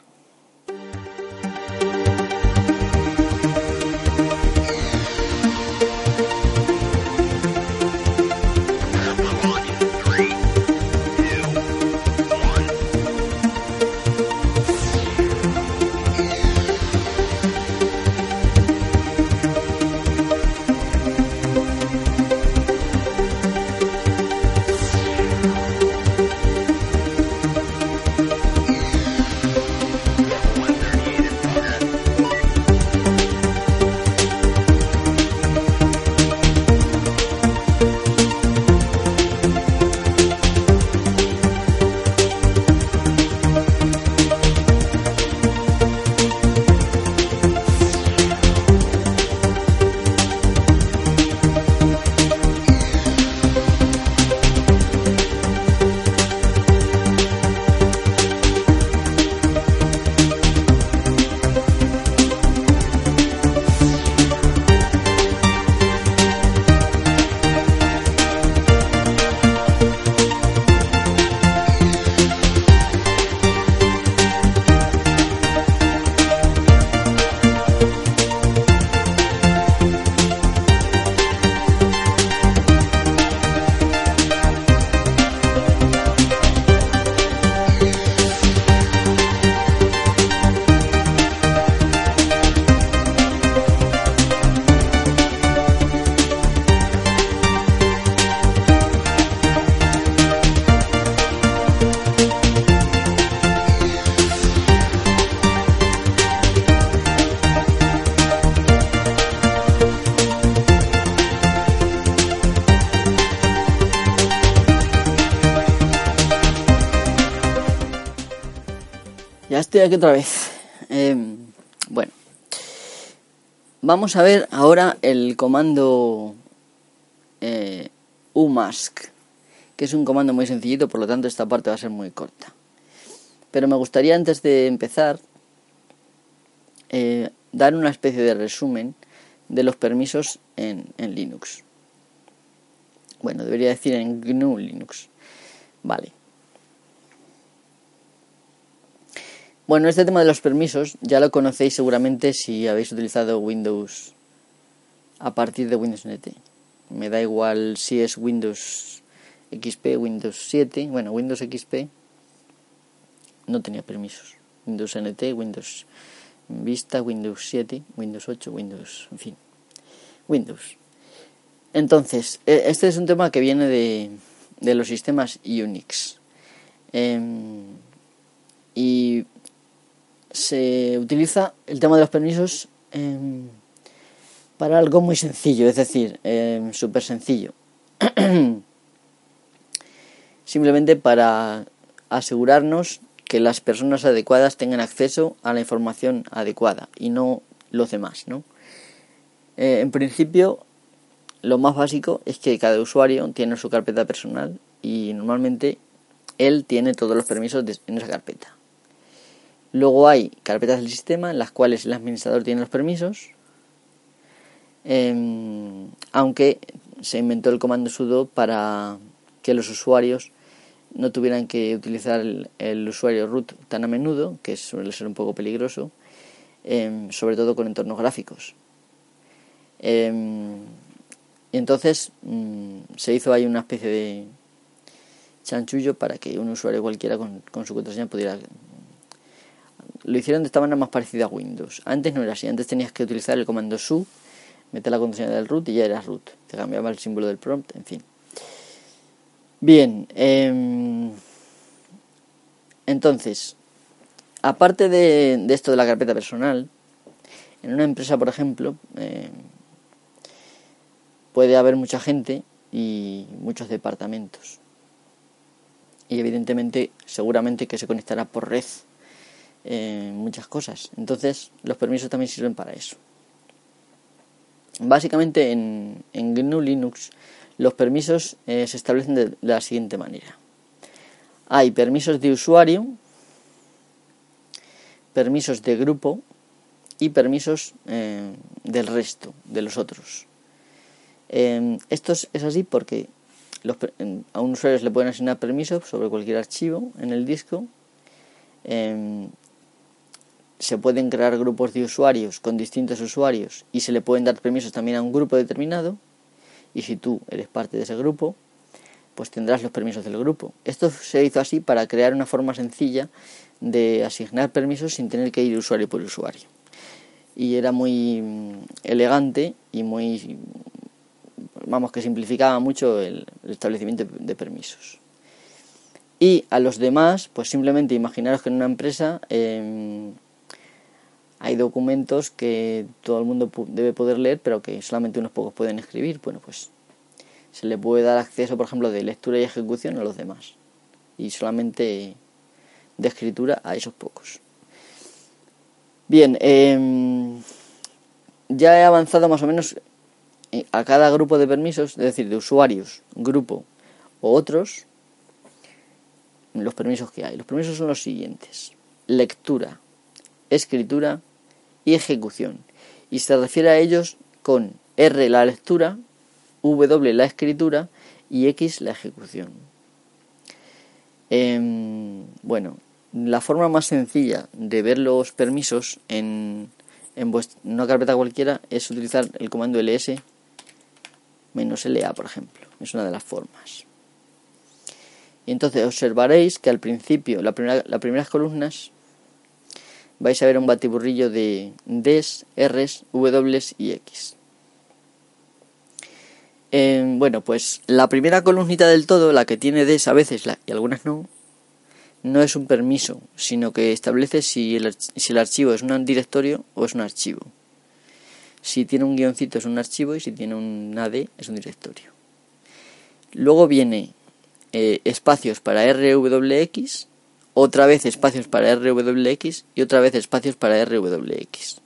[SPEAKER 1] Estoy aquí otra vez. Em, bueno, vamos a ver ahora el comando eh, umask, que es un comando muy sencillito, por lo tanto esta parte va a ser muy corta. Pero me gustaría antes de empezar eh, dar una especie de resumen de los permisos en, en Linux. Bueno, debería decir en GNU Linux. Vale. Bueno, este tema de los permisos ya lo conocéis seguramente si habéis utilizado Windows a partir de Windows NT. Me da igual si es Windows XP, Windows 7, bueno, Windows XP no tenía permisos. Windows NT, Windows Vista, Windows 7, Windows 8, Windows, en fin. Windows. Entonces, e, este es un tema que viene de, de los sistemas Unix. Em, y se utiliza el tema de los permisos em, para algo muy sencillo, es decir, em, súper sencillo. Simplemente para asegurarnos que las personas adecuadas tengan acceso a la información adecuada y no los demás, ¿no? Eh, en principio, lo más básico es que cada usuario tiene su carpeta personal y normalmente él tiene todos los permisos en esa carpeta. Luego hay carpetas del sistema en las cuales el administrador tiene los permisos, em, aunque se inventó el comando sudo para que los usuarios no tuvieran que utilizar el, usuario root tan a menudo, que suele ser un poco peligroso, em, sobre todo con entornos gráficos. Em, y entonces mm, se hizo ahí una especie de chanchullo para que un usuario cualquiera con, con su contraseña pudiera... Lo hicieron de esta manera más parecida a Windows. Antes no era así, antes tenías que utilizar el comando su, meter la contraseña del root y ya era root. Te cambiaba el símbolo del prompt, en fin. Bien, em, entonces, aparte de, esto de la carpeta personal, en una empresa, por ejemplo, em, puede haber mucha gente y muchos departamentos. Y evidentemente, seguramente que se conectará por red eh, muchas cosas. Entonces, los permisos también sirven para eso. Básicamente en, en GNU Linux los permisos eh, se establecen de la siguiente manera. Hay permisos de usuario, permisos de grupo y permisos eh, del resto, de los otros. Eh, esto es, así porque a un usuario le pueden asignar permisos sobre cualquier archivo en el disco. Se pueden crear grupos de usuarios con distintos usuarios y se le pueden dar permisos también a un grupo determinado y si tú eres parte de ese grupo, pues tendrás los permisos del grupo. Esto se hizo así para crear una forma sencilla de asignar permisos sin tener que ir usuario por usuario. Y era muy mm, elegante y muy, vamos, que simplificaba mucho el, establecimiento de permisos. Y a los demás, pues simplemente imaginaros que en una empresa em, hay documentos que todo el mundo debe poder leer, pero que solamente unos pocos pueden escribir. Bueno, pues se le puede dar acceso, por ejemplo, de lectura y ejecución a los demás. Y solamente de escritura a esos pocos. Bien, em, ya he avanzado más o menos eh, a cada grupo de permisos, es decir, de usuarios, grupo o otros, los permisos que hay. Los permisos son los siguientes. Lectura, escritura y ejecución. Y se refiere a ellos con R la lectura, W la escritura y X la ejecución. Em, bueno, la forma más sencilla de ver los permisos en, en una carpeta cualquiera es utilizar el comando ls menos LA, por ejemplo. Es una de las formas. Y entonces observaréis que al principio, la primera, las primeras columnas vais a ver un batiburrillo de Ds, Rs, W y X. Em, bueno, pues la primera columnita del todo, la que tiene Ds a veces y algunas no, no es un permiso, sino que establece si el, si el archivo es un directorio o es un archivo. Si tiene un guioncito es un archivo y si tiene un AD es un directorio. Luego viene eh, espacios para RWX otra vez espacios para RWX y otra vez espacios para RWX.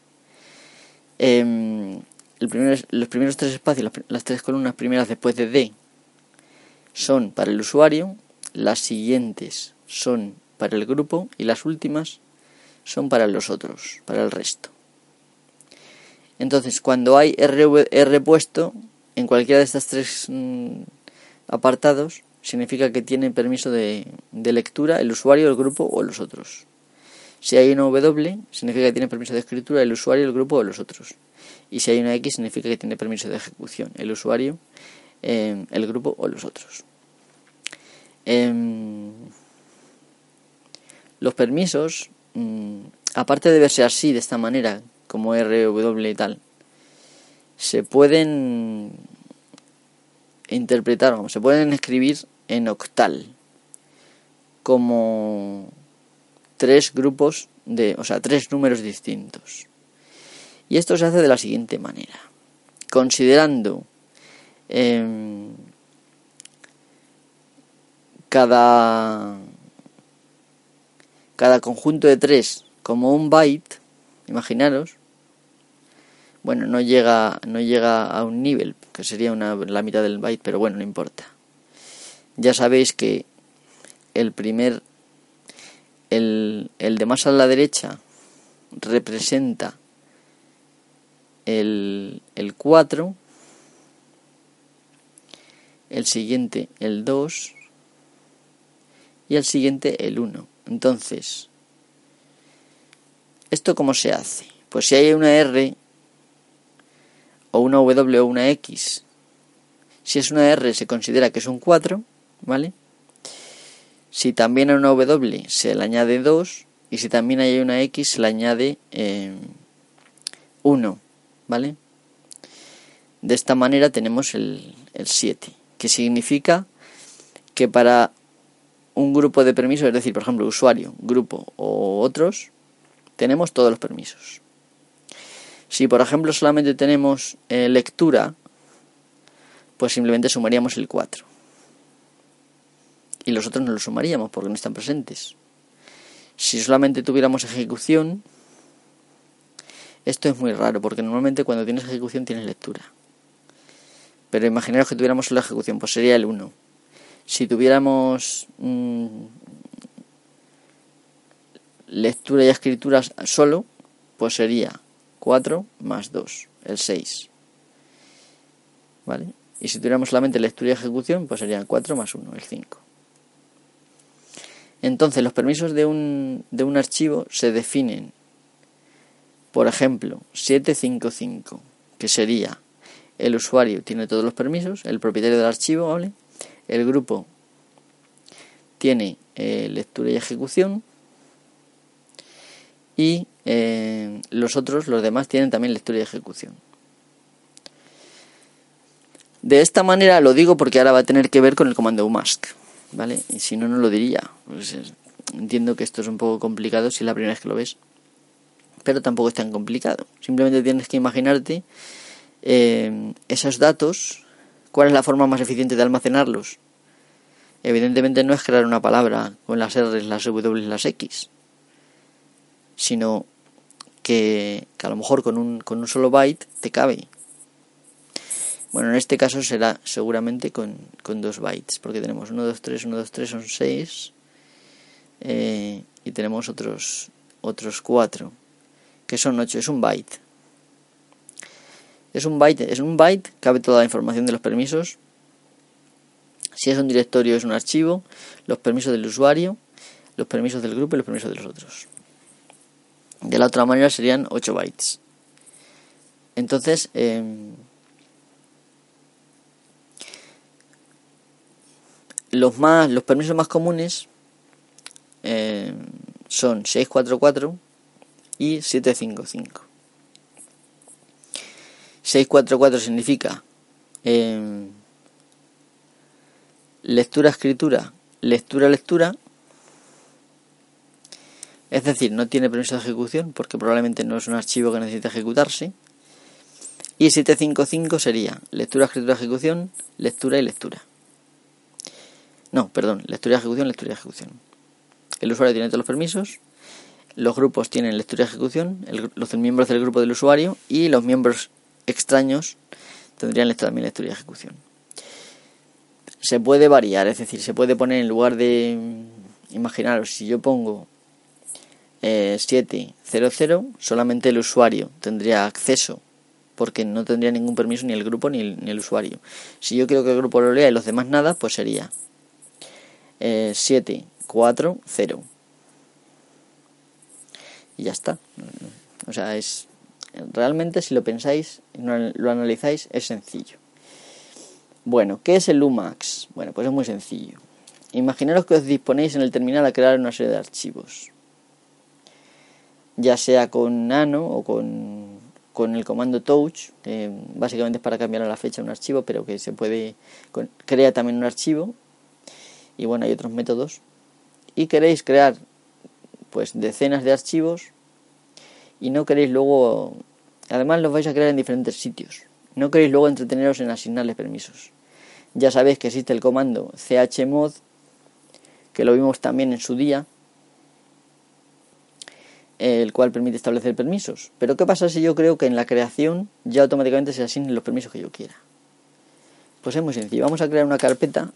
[SPEAKER 1] Em, los primeros tres espacios, las, tres columnas primeras después de D, son para el usuario, las siguientes son para el grupo y las últimas son para los otros, para el resto. Entonces, cuando hay R, puesto en cualquiera de estos tres mm, apartados, significa que tiene permiso de, lectura el usuario, el grupo o los otros. Si hay una W, significa que tiene permiso de escritura el usuario, el grupo o los otros. Y si hay una X, significa que tiene permiso de ejecución el usuario, eh, el grupo o los otros. Em, los permisos, mm, aparte de verse así, de esta manera, como R, W y tal, se pueden interpretar, se pueden escribir en octal como tres grupos de, o sea, tres números distintos. Y esto se hace de la siguiente manera. Considerando eh, cada, cada conjunto de tres como un byte, imaginaros, bueno, no llega, no llega a un nivel, que sería una, la mitad del byte, pero bueno, no importa. Ya sabéis que el primer, el, el de más a la derecha representa el, el 4, el siguiente el 2 y el siguiente el 1. Entonces, ¿esto cómo se hace? Pues si hay una R o una W o una X, si es una R se considera que es un 4, ¿vale? Si también hay una W se le añade 2 y si también hay una X se le añade 1, eh, ¿vale? De esta manera tenemos el 7, que significa que para un grupo de permisos, es decir, por ejemplo, usuario, grupo o otros, tenemos todos los permisos. Si, por ejemplo, solamente tenemos eh, lectura, pues simplemente sumaríamos el 4. Y los otros no los sumaríamos porque no están presentes. Si solamente tuviéramos ejecución, esto es muy raro porque normalmente cuando tienes ejecución tienes lectura. Pero imaginaros que tuviéramos la ejecución, pues sería el 1 si tuviéramos mm, lectura y escritura solo, pues sería 4 más 2, el 6. ¿Vale? Y si tuviéramos solamente lectura y ejecución, pues serían 4 más 1, el 5. Entonces, los permisos de un, de un archivo se definen, por ejemplo, 755, que sería el usuario tiene todos los permisos, el propietario del archivo, ¿vale? El grupo tiene eh, lectura y ejecución y eh, los otros, los demás, tienen también lectura y ejecución. De esta manera lo digo porque ahora va a tener que ver con el comando umask, ¿vale? Y si no, no lo diría. Pues entiendo que esto es un poco complicado si es la primera vez que lo ves, pero tampoco es tan complicado. Simplemente tienes que imaginarte eh, esos datos ¿Cuál es la forma más eficiente de almacenarlos? Evidentemente no es crear una palabra con las R, las W las X, sino que, a lo mejor con un, con un solo byte te cabe. Bueno, en este caso será seguramente con, con dos bytes, porque tenemos 1, 2, 3, 1, 2, 3 son 6 eh, y tenemos otros, otros 4, que son 8, es un byte. Es un byte, es un byte, cabe toda la información de los permisos. Si es un directorio es un archivo, los permisos del usuario, los permisos del grupo y los permisos de los otros. De la otra manera serían 8 bytes. Entonces, em, los más los permisos más comunes em, son 644 y 755. 644 significa eh, lectura, escritura, lectura, lectura. Es decir, no tiene permiso de ejecución porque probablemente no es un archivo que necesite ejecutarse. Y 755 sería lectura, escritura, ejecución, lectura y lectura. No, perdón, lectura, ejecución, lectura y ejecución. El usuario tiene todos los permisos, los grupos tienen lectura y ejecución, los miembros del grupo del usuario y los miembros extraños tendrían también lectura y ejecución. Se puede variar, es decir, se puede poner en lugar de, imaginaros, si yo pongo eh, 700, solamente el usuario tendría acceso porque no tendría ningún permiso ni el grupo ni el, usuario. Si yo quiero que el grupo lo lea y los demás nada, pues sería 7, 4, 0. Y ya está. O sea, es realmente si lo pensáis, lo analizáis, es sencillo. Bueno, ¿qué es el Lumax? Bueno, pues es muy sencillo. Imaginaros que os disponéis en el terminal a crear una serie de archivos. Ya sea con nano o con, con el comando touch, básicamente es para cambiar a la fecha un archivo, pero que se puede crea también un archivo. Y bueno, hay otros métodos. Y queréis crear pues decenas de archivos y no queréis luego, además los vais a crear en diferentes sitios, no queréis luego entreteneros en asignarles permisos. Ya sabéis que existe el comando chmod, que lo vimos también en su día, el cual permite establecer permisos. Pero ¿qué pasa si yo creo que en la creación ya automáticamente se asignen los permisos que yo quiera? Pues es muy sencillo. Vamos a crear una carpeta.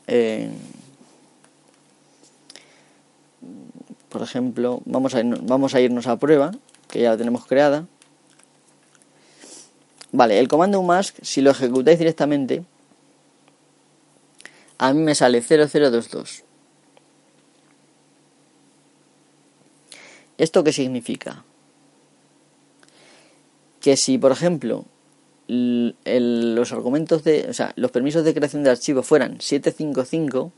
[SPEAKER 1] por ejemplo, vamos a, vamos a irnos a prueba que ya la tenemos creada. Vale, el comando mask, si lo ejecutáis directamente, a mí me sale 0022. ¿Esto qué significa? Que si, por ejemplo, los permisos de creación de archivo fueran 755,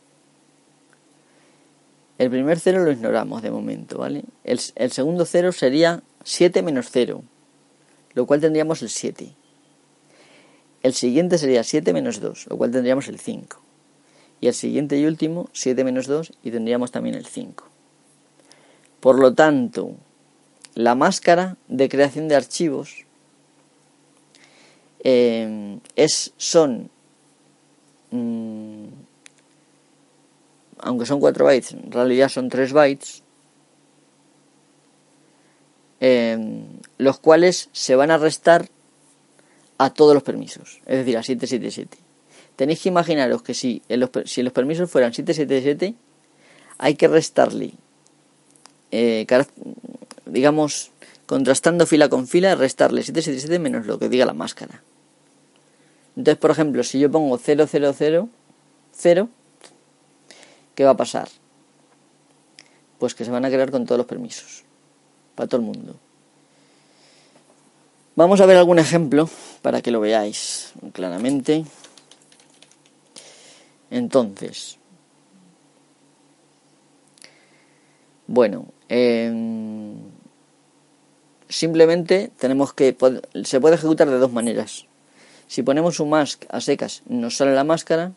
[SPEAKER 1] el primer cero lo ignoramos de momento, ¿vale? El, el segundo cero sería 7 menos 0, lo cual tendríamos el 7. El siguiente sería 7 menos 2, lo cual tendríamos el 5. Y el siguiente y último, 7 menos 2, y tendríamos también el 5. Por lo tanto, la máscara de creación de archivos eh, es, son, mm, aunque son 4 bytes, en realidad son 3 bytes, Em, los cuales se van a restar a todos los permisos, es decir, a 777. Tenéis que imaginaros que si, los, si los permisos fueran 777, hay que restarle, eh, digamos, contrastando fila con fila, restarle 777 menos lo que diga la máscara. Entonces, por ejemplo, si yo pongo 000, 0, ¿qué va a pasar? Pues que se van a crear con todos los permisos para todo el mundo. Vamos a ver algún ejemplo para que lo veáis claramente. Entonces, bueno, em, simplemente tenemos que se puede ejecutar de dos maneras. Si ponemos un mask a secas nos sale la máscara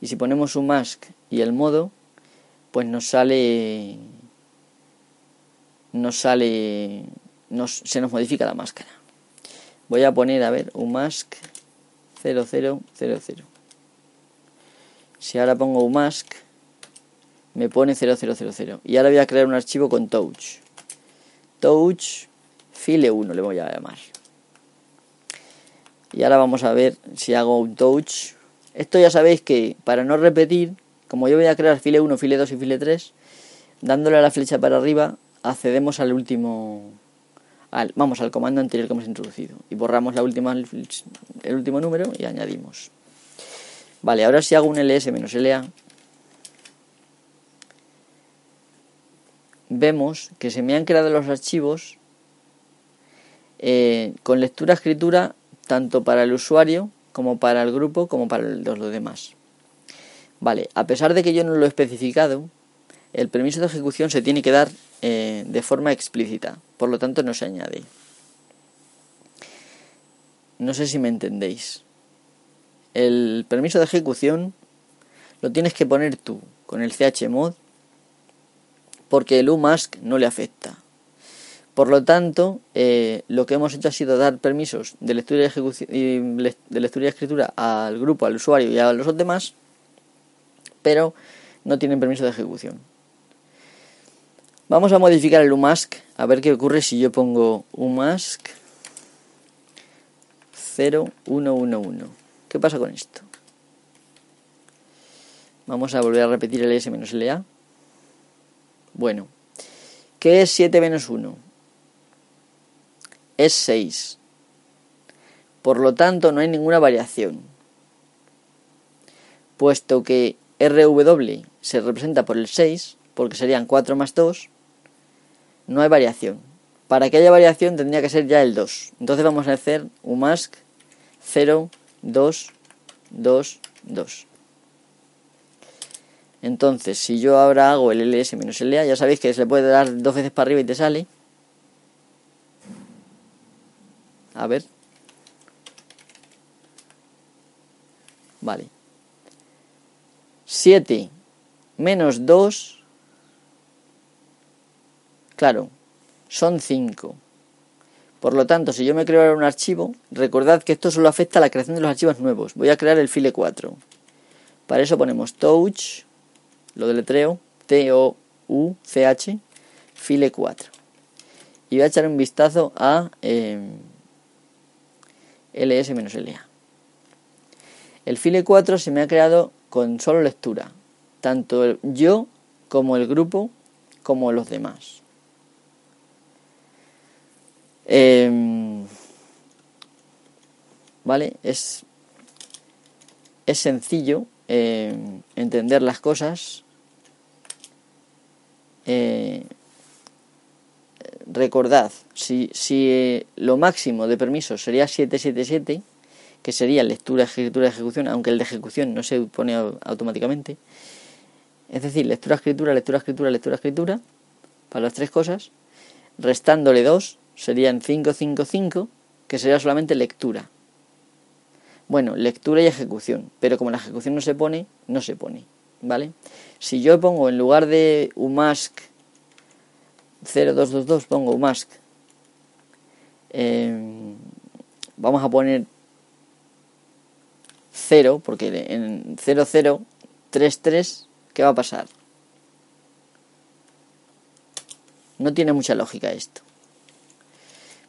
[SPEAKER 1] y si ponemos un mask y el modo pues nos sale nos sale, nos, se nos modifica la máscara. Voy a poner, a ver, un mask 0000. Si ahora pongo un mask, me pone 0000. Y ahora voy a crear un archivo con touch. Touch file 1 le voy a llamar. Y ahora vamos a ver si hago un touch. Esto ya sabéis que para no repetir, como yo voy a crear file 1, file 2 y file 3, dándole a la flecha para arriba accedemos al último al, vamos al comando anterior que hemos introducido y borramos la última el último número y añadimos vale ahora si hago un ls-la vemos que se me han creado los archivos eh, con lectura escritura tanto para el usuario como para el grupo como para los demás vale a pesar de que yo no lo he especificado el permiso de ejecución se tiene que dar eh, de forma explícita, por lo tanto no se añade. No sé si me entendéis. El permiso de ejecución lo tienes que poner tú con el chmod porque el umask no le afecta. Por lo tanto, eh, lo que hemos hecho ha sido dar permisos de lectura y, escritura al grupo, al usuario y a los demás, pero no tienen permiso de ejecución. Vamos a modificar el umask, a ver qué ocurre si yo pongo umask 0111. ¿Qué pasa con esto? Vamos a volver a repetir el S-LA. Bueno, ¿qué es 7 menos 1? Es 6. Por lo tanto, no hay ninguna variación. Puesto que RW se representa por el 6, porque serían 4 más 2, no hay variación. Para que haya variación tendría que ser ya el 2. Entonces vamos a hacer umask 0, 2, 2, 2. Entonces, si yo ahora hago el ls menos la, ya sabéis que se le puede dar dos veces para arriba y te sale. A ver. Vale. 7 menos 2. Claro, son 5. Por lo tanto, si yo me creo ahora un archivo, recordad que esto solo afecta a la creación de los archivos nuevos. Voy a crear el file 4. Para eso ponemos touch lo deletreo, T-O-U-C-H, file 4. Y voy a echar un vistazo a eh, ls-la. El file 4 se me ha creado con solo lectura, tanto yo como el grupo como los demás. Em, ¿Vale? Es, es sencillo em, entender las cosas eh, recordad, si, si lo máximo de permisos sería 777, que sería lectura, escritura, ejecución, aunque el de ejecución no se pone automáticamente, es decir, lectura, escritura, lectura, escritura, lectura, escritura, para las tres cosas, restándole dos, serían 555, que sería solamente lectura. Bueno, lectura y ejecución, pero como la ejecución no se pone, no se pone. ¿vale? Si yo pongo en lugar de umask 0222 pongo umask em, vamos a poner 0 porque en 0033 ¿qué va a pasar? No tiene mucha lógica esto.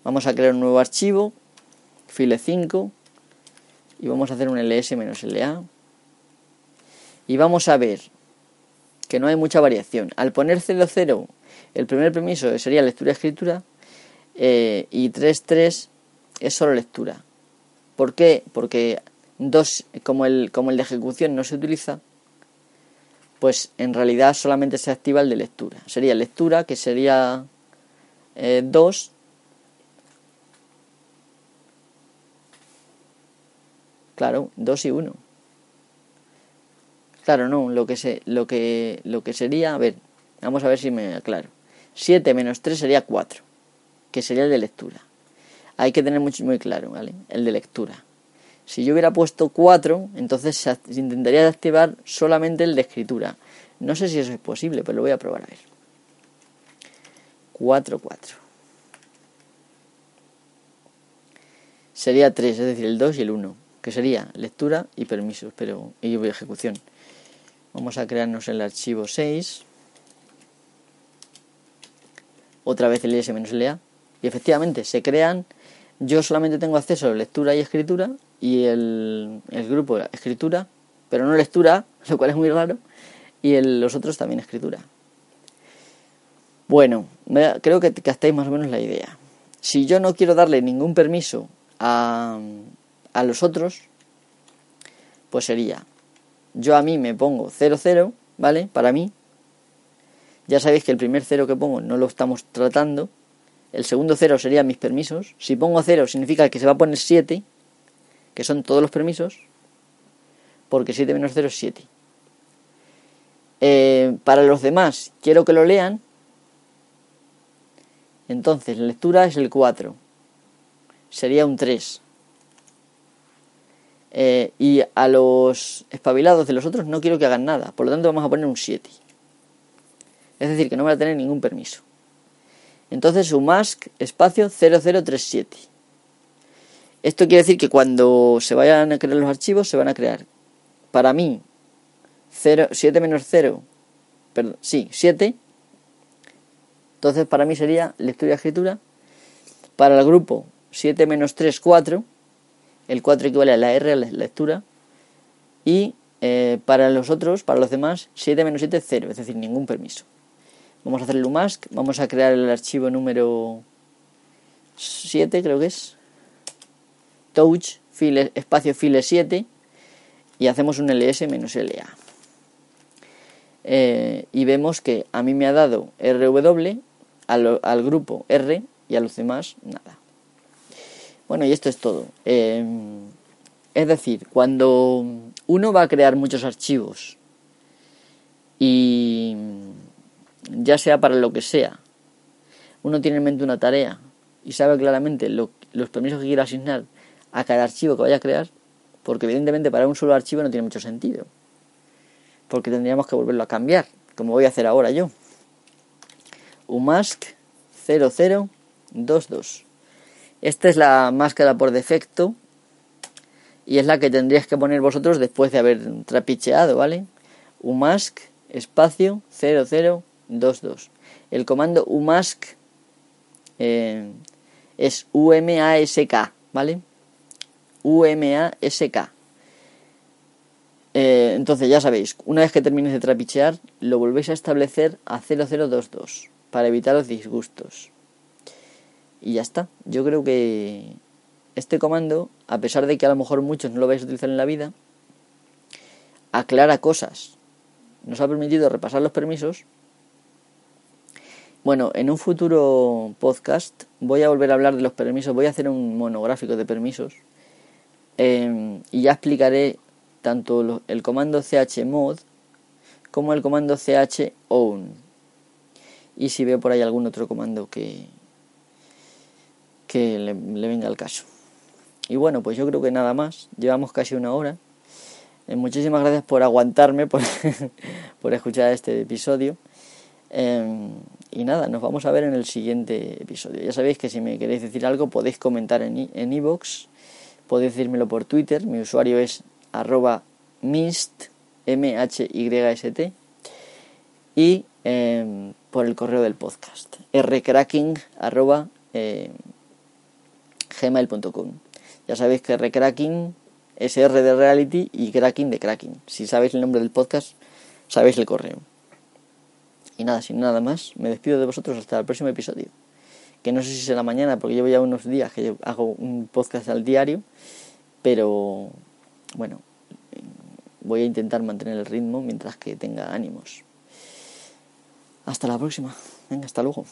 [SPEAKER 1] Vamos a crear un nuevo archivo, file 5, y vamos a hacer un ls-la y vamos a ver que no hay mucha variación. Al poner 0,0, el primer permiso sería lectura-escritura eh, y 3.3 es solo lectura. ¿Por qué? Porque dos, como, el, como el de ejecución no se utiliza, pues en realidad solamente se activa el de lectura. Sería lectura, que sería 2. Eh, claro, 2 y 1. Claro, no, lo que, se, lo que, lo que sería, a ver, vamos a ver si me aclaro. 7 menos 3 sería 4, que sería el de lectura. Hay que tener muy, muy claro, ¿vale? El de lectura. Si yo hubiera puesto 4, entonces se intentaría activar solamente el de escritura. No sé si eso es posible, pero lo voy a probar a ver. 4, 4. Sería 3, es decir, el 2 y el 1, que sería lectura y permisos, pero y ejecución. Vamos a crearnos el archivo 6. Otra vez el is-la. Y efectivamente se crean. Yo solamente tengo acceso a lectura y escritura. Y el, el grupo escritura. Pero no lectura, lo cual es muy raro. Y los otros también escritura. Bueno, creo que captáis más o menos la idea. Si yo no quiero darle ningún permiso a, a los otros, pues sería yo a mí me pongo 0, 0, ¿vale? Para mí. Ya sabéis que el primer 0 que pongo no lo estamos tratando. El segundo 0 serían mis permisos. Si pongo 0 significa que se va a poner 7, que son todos los permisos, porque 7 menos 0 es 7. Eh, para los demás, quiero que lo lean. Entonces, la lectura es el 4. Sería un 3. Eh, y a los espabilados de los otros no quiero que hagan nada. Por lo tanto vamos a poner un 7. Es decir, que no van a tener ningún permiso. Entonces mask espacio 0037. Esto quiere decir que cuando se vayan a crear los archivos se van a crear. Para mí, 0, 7 menos 0, perdón, sí, 7. Entonces para mí sería lectura y escritura. Para el grupo 7 menos 3, 4 el 4 equivale a la R, a la lectura, y eh, para los otros, para los demás, 7 menos 7 0, es decir, ningún permiso. Vamos a hacer el umask, vamos a crear el archivo número 7, creo que es. touch file, espacio file 7 y hacemos un ls menos la. Eh, y vemos que a mí me ha dado rw, al, al, grupo r y a los demás nada. Bueno, y esto es todo. Eh, es decir, cuando uno va a crear muchos archivos y ya sea para lo que sea, uno tiene en mente una tarea y sabe claramente los permisos que quiere asignar a cada archivo que vaya a crear, porque evidentemente para un solo archivo no tiene mucho sentido, porque tendríamos que volverlo a cambiar, como voy a hacer ahora yo. umask 0022. Esta es la máscara por defecto y es la que tendríais que poner vosotros después de haber trapicheado, ¿vale? umask espacio 0022. El comando umask eh, es UMASK, ¿vale? UMASK. Eh, entonces ya sabéis, una vez que termines de trapichear, lo volvéis a establecer a 0022 para evitar los disgustos. Y ya está. Yo creo que este comando, a pesar de que a lo mejor muchos no lo vais a utilizar en la vida, aclara cosas. Nos ha permitido repasar los permisos bueno, en un futuro podcast voy a volver a hablar de los permisos, voy a hacer un monográfico de permisos em, y ya explicaré tanto el comando chmod como el comando chown y si veo por ahí algún otro comando que, que le, venga al caso. Y bueno, pues yo creo que nada más, llevamos casi una hora. Eh, muchísimas gracias por aguantarme, por, por escuchar este episodio. Em, y nada, nos vamos a ver en el siguiente episodio. Ya sabéis que si me queréis decir algo podéis comentar en iVoox, podéis decírmelo por Twitter, mi usuario es arroba mist, m h y s t y em, por el correo del podcast, rcracking gmail.com. Ya sabéis que rcracking es de reality y cracking de cracking. Si sabéis el nombre del podcast, sabéis el correo. Y nada, sin nada más, me despido de vosotros hasta el próximo episodio. Que no sé si será mañana, porque llevo ya unos días que hago un podcast al diario, pero bueno, voy a intentar mantener el ritmo mientras que tenga ánimos. Hasta la próxima. Venga, hasta luego.